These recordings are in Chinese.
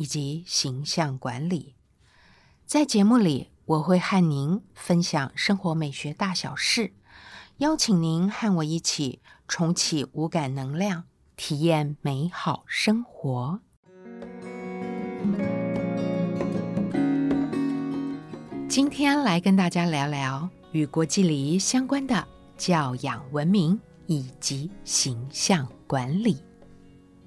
以及形象管理，在节目里我会和您分享生活美学大小事，邀请您和我一起重启五感能量，体验美好生活。今天来跟大家聊聊与国际礼仪相关的教养文明以及形象管理。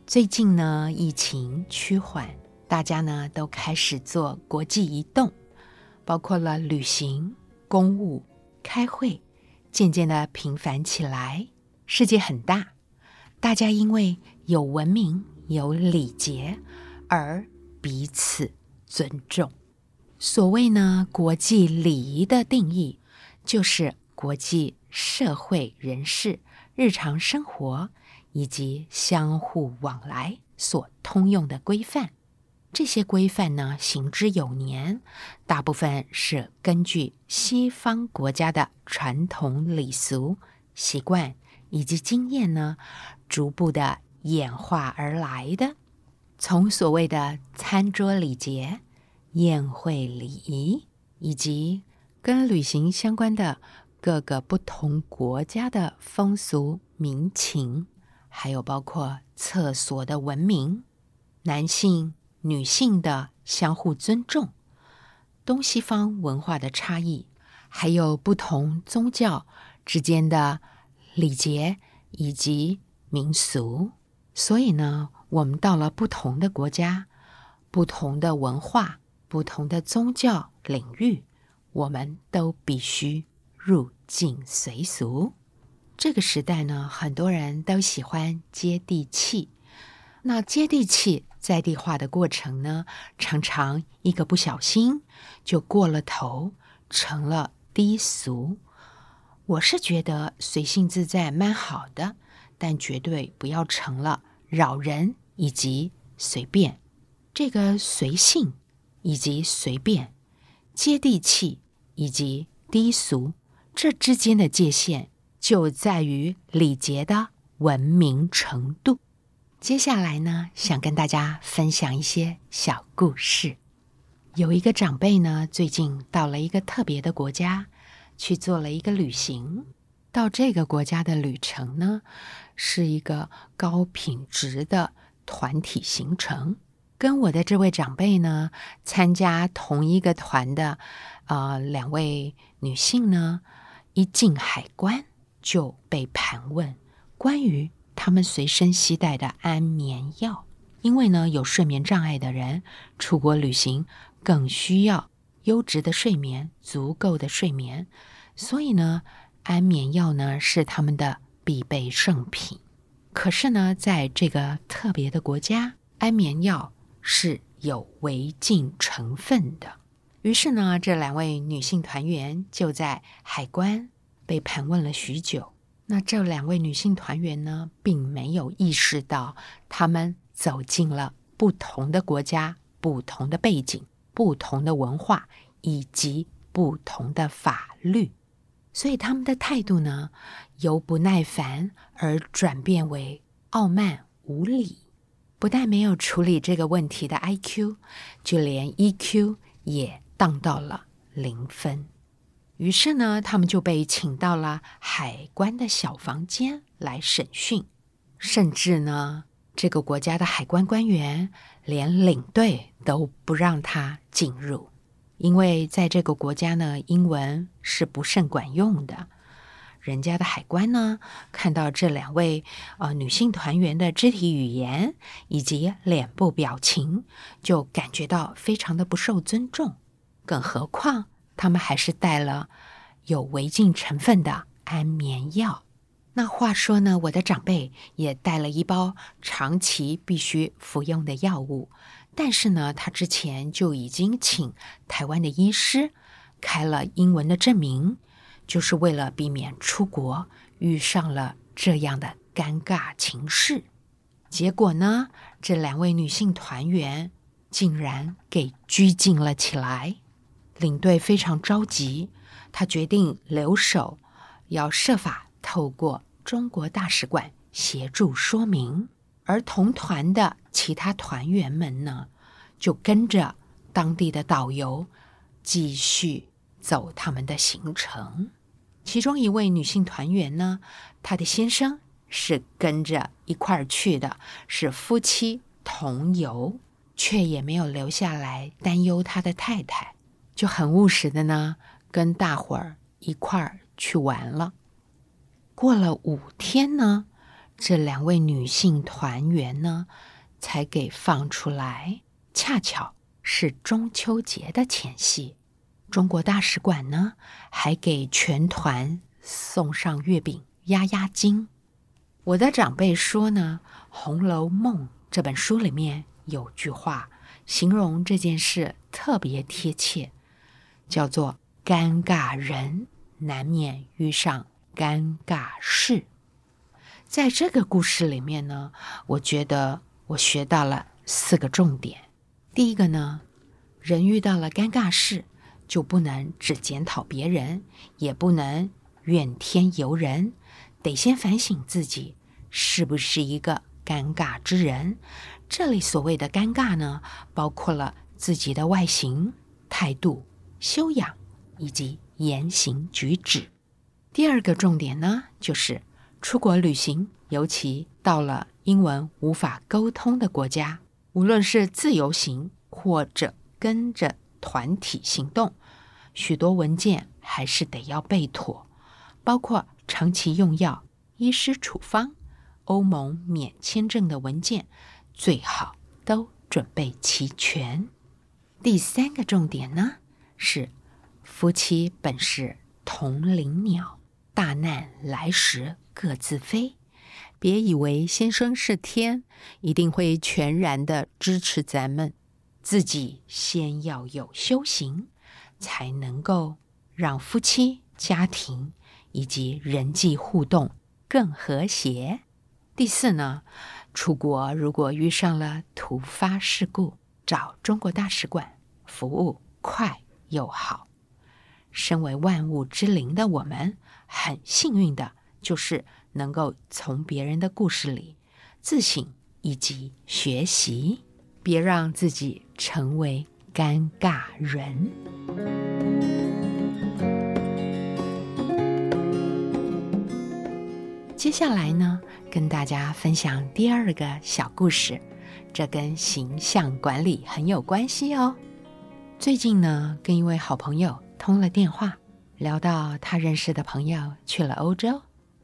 最近呢，疫情趋缓。大家呢都开始做国际移动，包括了旅行、公务、开会，渐渐的频繁起来。世界很大，大家因为有文明、有礼节而彼此尊重。所谓呢，国际礼仪的定义，就是国际社会人士日常生活以及相互往来所通用的规范。这些规范呢，行之有年，大部分是根据西方国家的传统礼俗、习惯以及经验呢，逐步的演化而来的。从所谓的餐桌礼节、宴会礼仪，以及跟旅行相关的各个不同国家的风俗民情，还有包括厕所的文明，男性。女性的相互尊重，东西方文化的差异，还有不同宗教之间的礼节以及民俗。所以呢，我们到了不同的国家、不同的文化、不同的宗教领域，我们都必须入境随俗。这个时代呢，很多人都喜欢接地气。那接地气。在地化的过程呢，常常一个不小心就过了头，成了低俗。我是觉得随性自在蛮好的，但绝对不要成了扰人以及随便。这个随性以及随便、接地气以及低俗，这之间的界限就在于礼节的文明程度。接下来呢，想跟大家分享一些小故事。有一个长辈呢，最近到了一个特别的国家，去做了一个旅行。到这个国家的旅程呢，是一个高品质的团体行程。跟我的这位长辈呢，参加同一个团的，呃，两位女性呢，一进海关就被盘问关于。他们随身携带的安眠药，因为呢有睡眠障碍的人出国旅行更需要优质的睡眠、足够的睡眠，所以呢安眠药呢是他们的必备圣品。可是呢，在这个特别的国家，安眠药是有违禁成分的。于是呢，这两位女性团员就在海关被盘问了许久。那这两位女性团员呢，并没有意识到，她们走进了不同的国家、不同的背景、不同的文化以及不同的法律，所以他们的态度呢，由不耐烦而转变为傲慢无礼。不但没有处理这个问题的 IQ，就连 EQ 也荡到了零分。于是呢，他们就被请到了海关的小房间来审讯，甚至呢，这个国家的海关官员连领队都不让他进入，因为在这个国家呢，英文是不甚管用的。人家的海关呢，看到这两位呃女性团员的肢体语言以及脸部表情，就感觉到非常的不受尊重，更何况。他们还是带了有违禁成分的安眠药。那话说呢，我的长辈也带了一包长期必须服用的药物，但是呢，他之前就已经请台湾的医师开了英文的证明，就是为了避免出国遇上了这样的尴尬情势。结果呢，这两位女性团员竟然给拘禁了起来。领队非常着急，他决定留守，要设法透过中国大使馆协助说明。而同团的其他团员们呢，就跟着当地的导游继续走他们的行程。其中一位女性团员呢，她的先生是跟着一块儿去的，是夫妻同游，却也没有留下来担忧他的太太，就很务实的呢，跟大伙儿一块儿去玩了。过了五天呢。这两位女性团员呢，才给放出来。恰巧是中秋节的前夕，中国大使馆呢还给全团送上月饼压压惊。我的长辈说呢，《红楼梦》这本书里面有句话，形容这件事特别贴切，叫做“尴尬人难免遇上尴尬事”。在这个故事里面呢，我觉得我学到了四个重点。第一个呢，人遇到了尴尬事，就不能只检讨别人，也不能怨天尤人，得先反省自己是不是一个尴尬之人。这里所谓的尴尬呢，包括了自己的外形、态度、修养以及言行举止。第二个重点呢，就是。出国旅行，尤其到了英文无法沟通的国家，无论是自由行或者跟着团体行动，许多文件还是得要备妥，包括长期用药、医师处方、欧盟免签证的文件，最好都准备齐全。第三个重点呢，是夫妻本是同林鸟，大难来时。各自飞，别以为先生是天，一定会全然的支持咱们。自己先要有修行，才能够让夫妻、家庭以及人际互动更和谐。第四呢，出国如果遇上了突发事故，找中国大使馆，服务快又好。身为万物之灵的我们，很幸运的。就是能够从别人的故事里自省以及学习，别让自己成为尴尬人。接下来呢，跟大家分享第二个小故事，这跟形象管理很有关系哦。最近呢，跟一位好朋友通了电话，聊到他认识的朋友去了欧洲。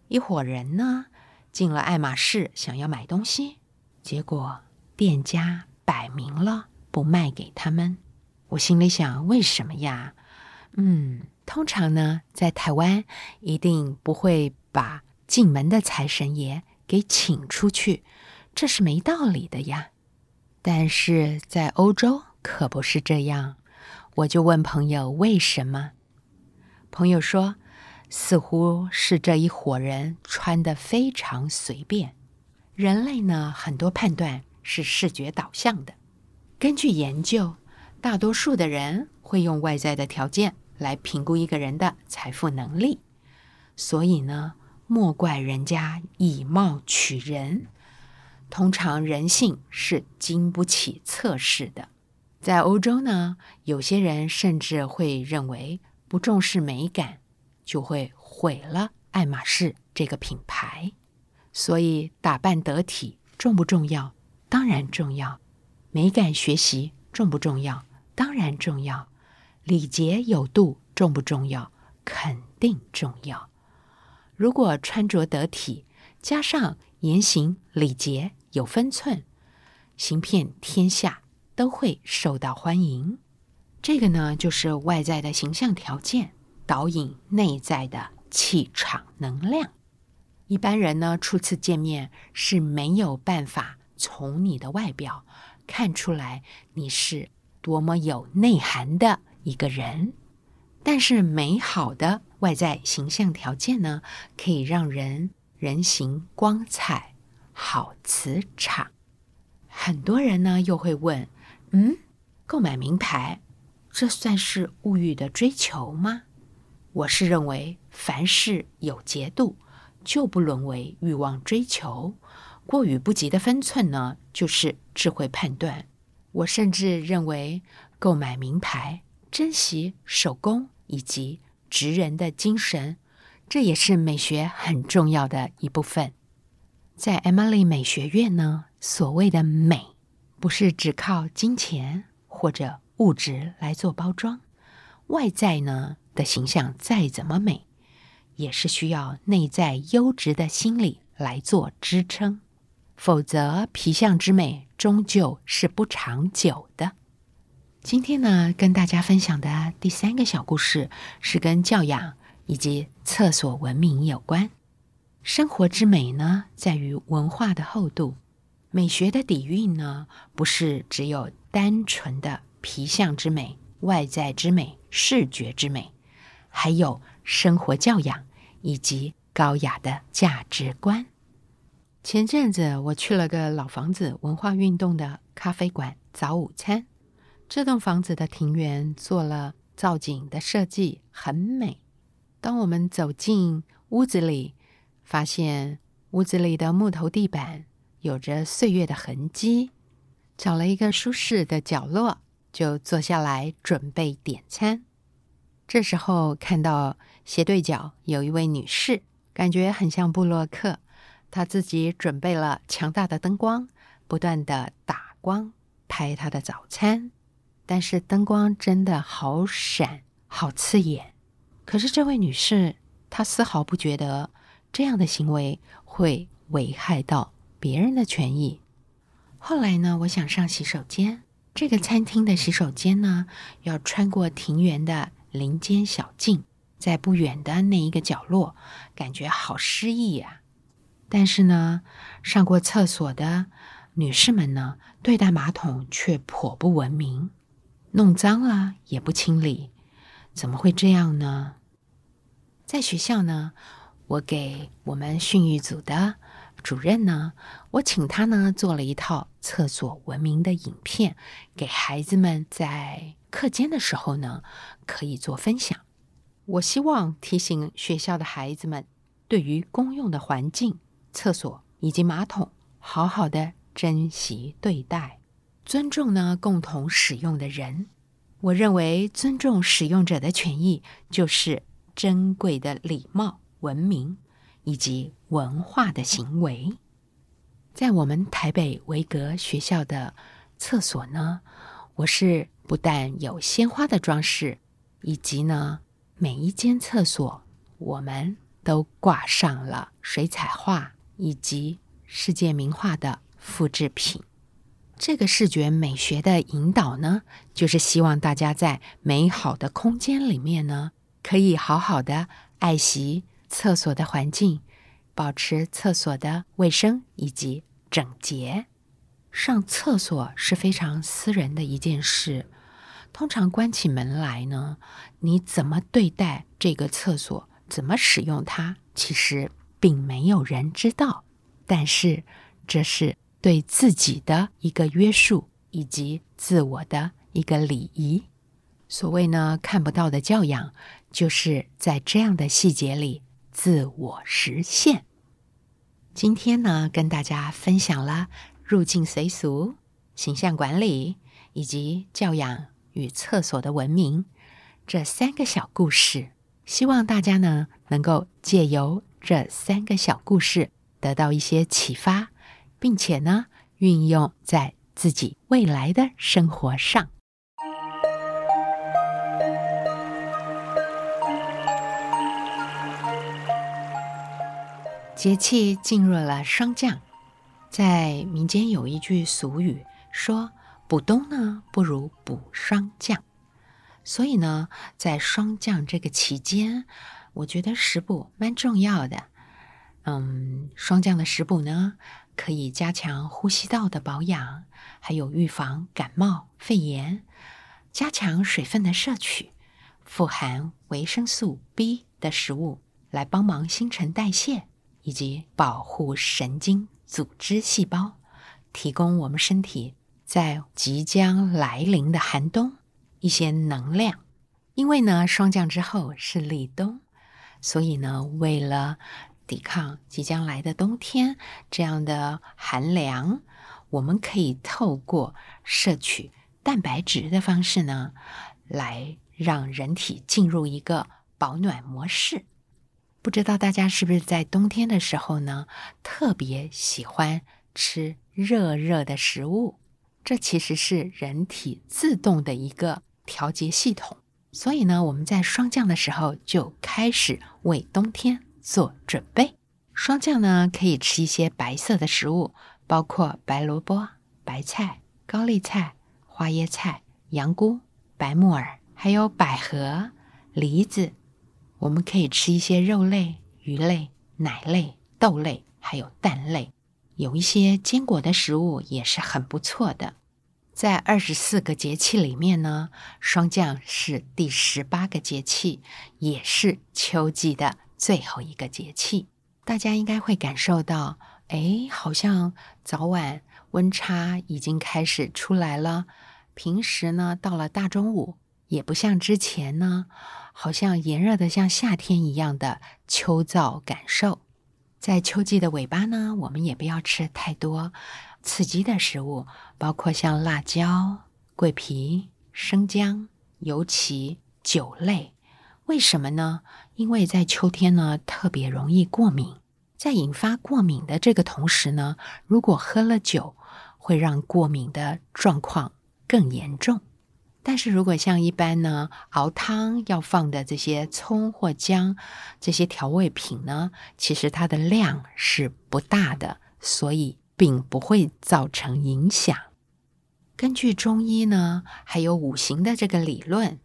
一伙人呢进了爱马仕，想要买东西，结果店家摆明了不卖给他们。我心里想，为什么呀？嗯，通常呢，在台湾一定不会把进门的财神爷给请出去，这是没道理的呀。但是在欧洲可不是这样，我就问朋友为什么，朋友说。似乎是这一伙人穿的非常随便。人类呢，很多判断是视觉导向的。根据研究，大多数的人会用外在的条件来评估一个人的财富能力。所以呢，莫怪人家以貌取人。通常人性是经不起测试的。在欧洲呢，有些人甚至会认为不重视美感。就会毁了爱马仕这个品牌，所以打扮得体重不重要？当然重要。美感学习重不重要？当然重要。礼节有度重不重要？肯定重要。如果穿着得体，加上言行礼节有分寸，行遍天下都会受到欢迎。这个呢，就是外在的形象条件。导引内在的气场能量。一般人呢，初次见面是没有办法从你的外表看出来你是多么有内涵的一个人。但是，美好的外在形象条件呢，可以让人人形光彩、好磁场。很多人呢又会问：嗯，购买名牌，这算是物欲的追求吗？我是认为，凡事有节度，就不沦为欲望追求。过与不及的分寸呢，就是智慧判断。我甚至认为，购买名牌，珍惜手工以及职人的精神，这也是美学很重要的一部分。在 Emily 美学院呢，所谓的美，不是只靠金钱或者物质来做包装，外在呢的形象再怎么美，也是需要内在优质的心理来做支撑。否则，皮相之美终究是不长久的。今天呢，跟大家分享的第三个小故事是跟教养以及厕所文明有关。生活之美呢，在于文化的厚度。美学的底蕴呢，不是只有单纯的皮相之美、外在之美、视觉之美，还有生活教养以及高雅的价值观。前阵子我去了个老房子文化运动的咖啡馆早午餐。这栋房子的庭园做了造景的设计，很美。当我们走进屋子里，发现屋子里的木头地板有着岁月的痕迹。找了一个舒适的角落，就坐下来准备点餐。这时候看到斜对角有一位女士，感觉很像布洛克。她自己准备了强大的灯光，不断的打光拍她的早餐，但是灯光真的好闪，好刺眼。可是这位女士，她丝毫不觉得这样的行为会危害到别人的权益。后来呢，我想上洗手间，这个餐厅的洗手间呢，要穿过庭园的林间小径，在不远的那一个角落，感觉好诗意呀。但是呢，上过厕所的女士们呢，对待马桶却颇不文明，弄脏了也不清理，怎么会这样呢？在学校呢，我给我们训育组的主任呢，我请他呢做了一套厕所文明的影片，给孩子们在课间的时候呢可以做分享。我希望提醒学校的孩子们，对于公用的环境。厕所以及马桶，好好的珍惜对待，尊重呢共同使用的人。我认为尊重使用者的权益，就是珍贵的礼貌、文明以及文化的行为。在我们台北维格学校的厕所呢，我是不但有鲜花的装饰，以及呢每一间厕所我们都挂上了水彩画。以及世界名画的复制品，这个视觉美学的引导呢，就是希望大家在美好的空间里面呢，可以好好的爱惜厕所的环境，保持厕所的卫生以及整洁。上厕所是非常私人的一件事，通常关起门来呢，你怎么对待这个厕所，怎么使用它，其实。并没有人知道，但是这是对自己的一个约束以及自我的一个礼仪。所谓呢，看不到的教养，就是在这样的细节里自我实现。今天呢，跟大家分享了入境随俗、形象管理以及教养与厕所的文明这三个小故事，希望大家呢能够借由。这三个小故事得到一些启发，并且呢，运用在自己未来的生活上。节气进入了霜降，在民间有一句俗语说：“补冬呢，不如补霜降。”所以呢，在霜降这个期间。我觉得食补蛮重要的，嗯，霜降的食补呢，可以加强呼吸道的保养，还有预防感冒、肺炎，加强水分的摄取，富含维生素 B 的食物来帮忙新陈代谢，以及保护神经组织细胞，提供我们身体在即将来临的寒冬一些能量。因为呢，霜降之后是立冬，所以呢，为了抵抗即将来的冬天这样的寒凉，我们可以透过摄取蛋白质的方式呢，来让人体进入一个保暖模式。不知道大家是不是在冬天的时候呢，特别喜欢吃热热的食物？这其实是人体自动的一个调节系统。所以呢，我们在霜降的时候就开始为冬天。做准备，霜降呢可以吃一些白色的食物，包括白萝卜、白菜、高丽菜、花椰菜、羊菇、白木耳，还有百合、梨子。我们可以吃一些肉类、鱼类、奶类、豆类，还有蛋类。有一些坚果的食物也是很不错的。在二十四个节气里面呢，霜降是第十八个节气，也是秋季的。最后一个节气，大家应该会感受到，哎，好像早晚温差已经开始出来了。平时呢，到了大中午，也不像之前呢，好像炎热的像夏天一样的秋燥感受。在秋季的尾巴呢，我们也不要吃太多刺激的食物，包括像辣椒、桂皮、生姜、尤其酒类。为什么呢？因为在秋天呢，特别容易过敏。在引发过敏的这个同时呢，如果喝了酒，会让过敏的状况更严重。但是如果像一般呢，熬汤要放的这些葱或姜这些调味品呢，其实它的量是不大的，所以并不会造成影响。根据中医呢，还有五行的这个理论。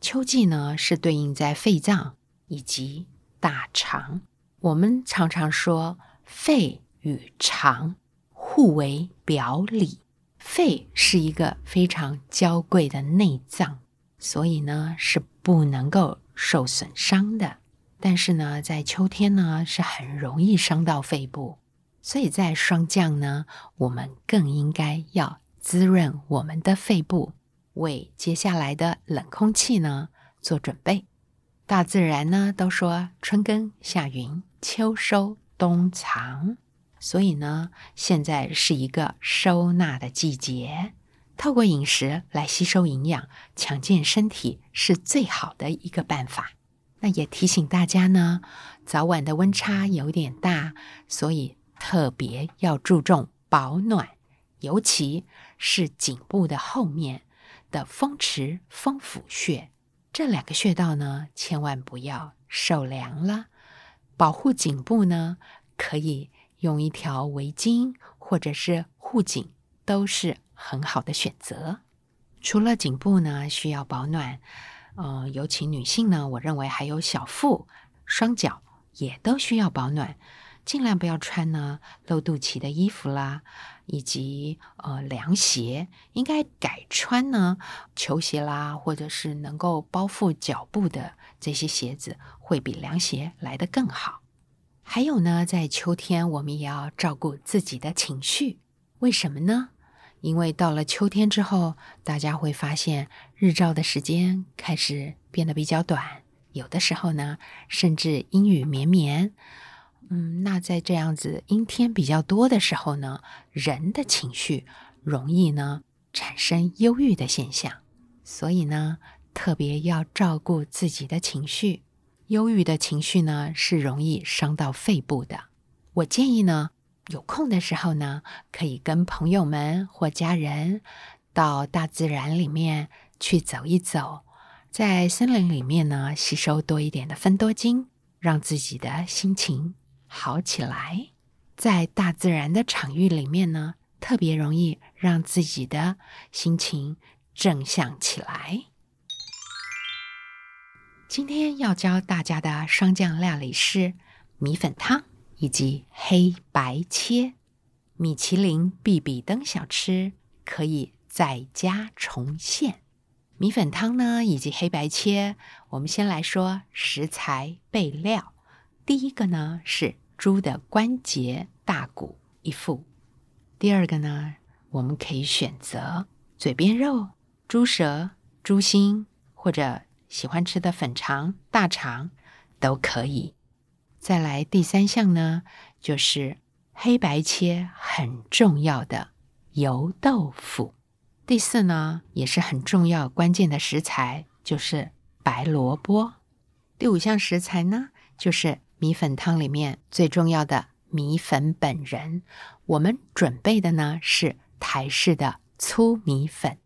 秋季呢，是对应在肺脏以及大肠。我们常常说，肺与肠互为表里。肺是一个非常娇贵的内脏，所以呢是不能够受损伤的。但是呢，在秋天呢，是很容易伤到肺部。所以在霜降呢，我们更应该要滋润我们的肺部。为接下来的冷空气呢做准备。大自然呢都说春耕夏耘秋收冬藏，所以呢现在是一个收纳的季节。透过饮食来吸收营养，强健身体是最好的一个办法。那也提醒大家呢，早晚的温差有点大，所以特别要注重保暖，尤其是颈部的后面。的风池、风府穴这两个穴道呢，千万不要受凉了。保护颈部呢，可以用一条围巾或者是护颈，都是很好的选择。除了颈部呢需要保暖，呃，尤其女性呢，我认为还有小腹、双脚也都需要保暖。尽量不要穿呢露肚脐的衣服啦，以及呃凉鞋，应该改穿呢球鞋啦，或者是能够包覆脚部的这些鞋子，会比凉鞋来得更好。还有呢，在秋天我们也要照顾自己的情绪，为什么呢？因为到了秋天之后，大家会发现日照的时间开始变得比较短，有的时候呢，甚至阴雨绵绵。嗯，那在这样子阴天比较多的时候呢，人的情绪容易呢产生忧郁的现象，所以呢特别要照顾自己的情绪。忧郁的情绪呢是容易伤到肺部的。我建议呢有空的时候呢，可以跟朋友们或家人到大自然里面去走一走，在森林里面呢吸收多一点的分多精，让自己的心情。好起来，在大自然的场域里面呢，特别容易让自己的心情正向起来。今天要教大家的霜降料理是米粉汤以及黑白切。米其林必比登小吃可以在家重现。米粉汤呢，以及黑白切，我们先来说食材备料。第一个呢是猪的关节大骨一副，第二个呢，我们可以选择嘴边肉、猪舌、猪心，或者喜欢吃的粉肠、大肠都可以。再来第三项呢，就是黑白切很重要的油豆腐。第四呢，也是很重要关键的食材，就是白萝卜。第五项食材呢，就是米粉汤里面最重要的米粉本人。我们准备的呢是台式的粗米粉。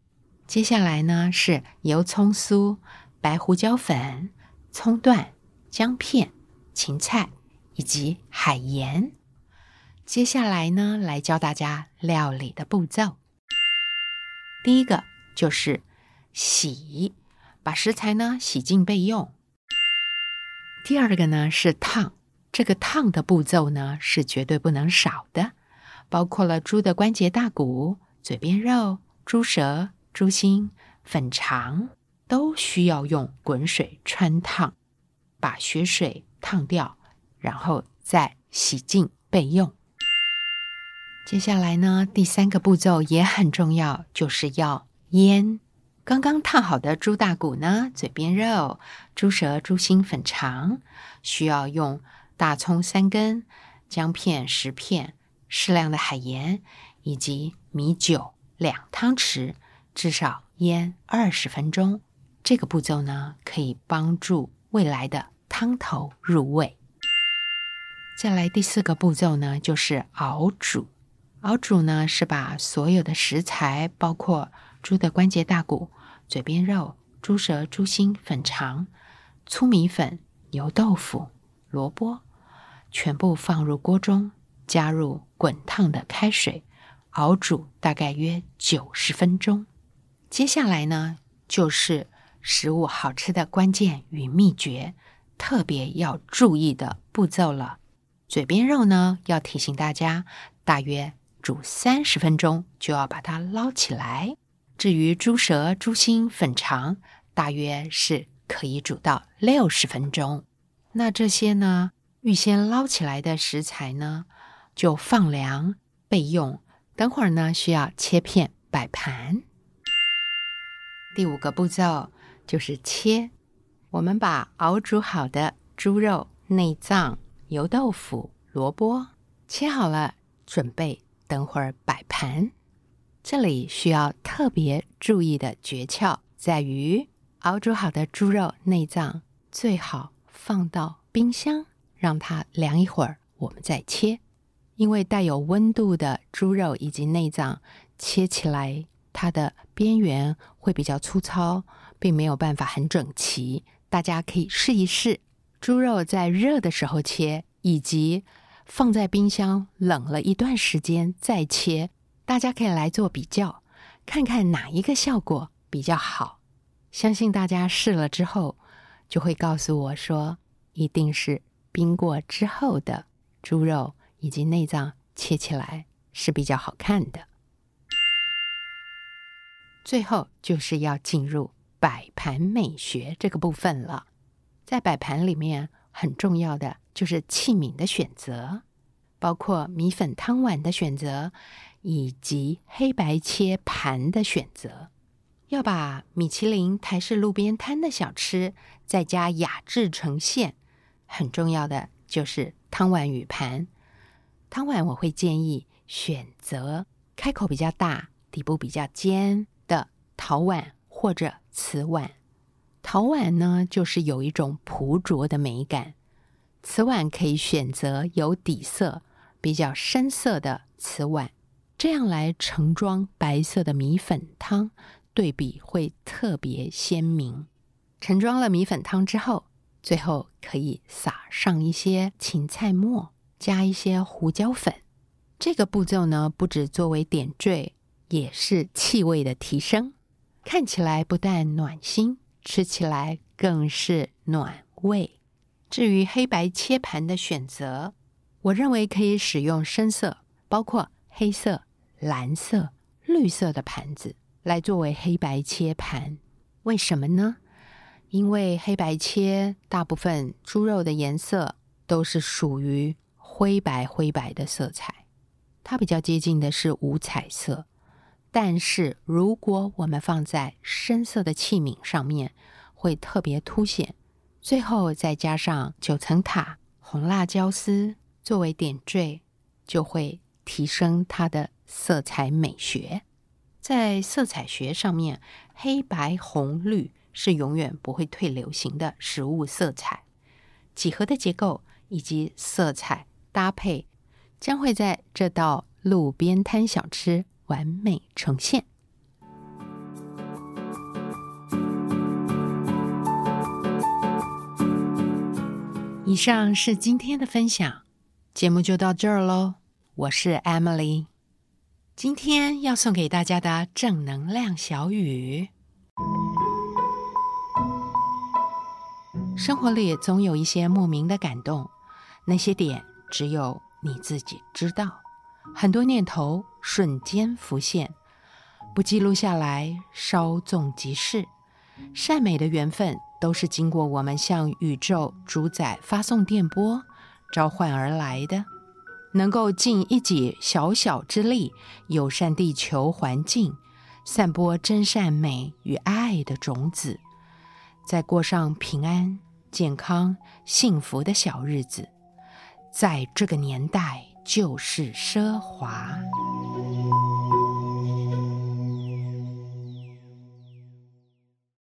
接下来呢是油葱酥、白胡椒粉、葱段、姜片、芹菜以及海盐。接下来呢，来教大家料理的步骤。第一个就是洗，把食材呢洗净备用。第二个呢是烫，这个烫的步骤呢是绝对不能少的，包括了猪的关节大骨、嘴边肉、猪舌、猪心、粉肠，都需要用滚水穿烫，把血水烫掉，然后再洗净备用。接下来呢，第三个步骤也很重要，就是要腌刚刚烫好的猪大骨呢、嘴边肉、猪舌、猪心、粉肠，需要用大葱三根、姜片十片、适量的海盐以及米酒两汤匙，至少腌二十分钟。这个步骤呢，可以帮助未来的汤头入味。再来第四个步骤呢，就是熬煮。熬煮呢，是把所有的食材，包括猪的关节大骨、嘴边肉、猪舌、猪心、粉肠、粗米粉、油豆腐、萝卜，全部放入锅中，加入滚烫的开水，熬煮大概约九十分钟。接下来呢，就是食物好吃的关键与秘诀，特别要注意的步骤了。嘴边肉呢，要提醒大家，大约。煮三十分钟就要把它捞起来。至于猪舌、猪心、粉肠，大约是可以煮到六十分钟。那这些呢，预先捞起来的食材呢，就放凉备用。等会儿呢，需要切片摆盘。第五个步骤就是切。我们把熬煮好的猪肉、内脏、油豆腐、萝卜切好了，准备。等会儿摆盘，这里需要特别注意的诀窍在于，熬煮好的猪肉内脏最好放到冰箱，让它凉一会儿，我们再切。因为带有温度的猪肉以及内脏切起来，它的边缘会比较粗糙，并没有办法很整齐。大家可以试一试，猪肉在热的时候切，以及。放在冰箱冷了一段时间再切，大家可以来做比较，看看哪一个效果比较好。相信大家试了之后，就会告诉我说，一定是冰过之后的猪肉以及内脏切起来是比较好看的。最后就是要进入摆盘美学这个部分了，在摆盘里面很重要的。就是器皿的选择，包括米粉汤碗的选择，以及黑白切盘的选择。要把米其林台式路边摊的小吃再加雅致呈现，很重要的就是汤碗与盘。汤碗我会建议选择开口比较大、底部比较尖的陶碗或者瓷碗。陶碗呢，就是有一种朴拙的美感。瓷碗可以选择有底色比较深色的瓷碗，这样来盛装白色的米粉汤，对比会特别鲜明。盛装了米粉汤之后，最后可以撒上一些芹菜末，加一些胡椒粉。这个步骤呢，不止作为点缀，也是气味的提升，看起来不但暖心，吃起来更是暖胃。至于黑白切盘的选择，我认为可以使用深色，包括黑色、蓝色、绿色的盘子来作为黑白切盘。为什么呢？因为黑白切大部分猪肉的颜色都是属于灰白灰白的色彩，它比较接近的是五彩色。但是如果我们放在深色的器皿上面，会特别凸显。最后再加上九层塔、红辣椒丝作为点缀，就会提升它的色彩美学。在色彩学上面，黑白红绿是永远不会退流行的食物色彩。几何的结构以及色彩搭配，将会在这道路边摊小吃完美呈现。以上是今天的分享，节目就到这儿喽。我是 Emily，今天要送给大家的正能量小语：生活里总有一些莫名的感动，那些点只有你自己知道。很多念头瞬间浮现，不记录下来，稍纵即逝。善美的缘分。都是经过我们向宇宙主宰发送电波召唤而来的，能够尽一己小小之力，友善地球环境，散播真善美与爱的种子，再过上平安、健康、幸福的小日子，在这个年代就是奢华。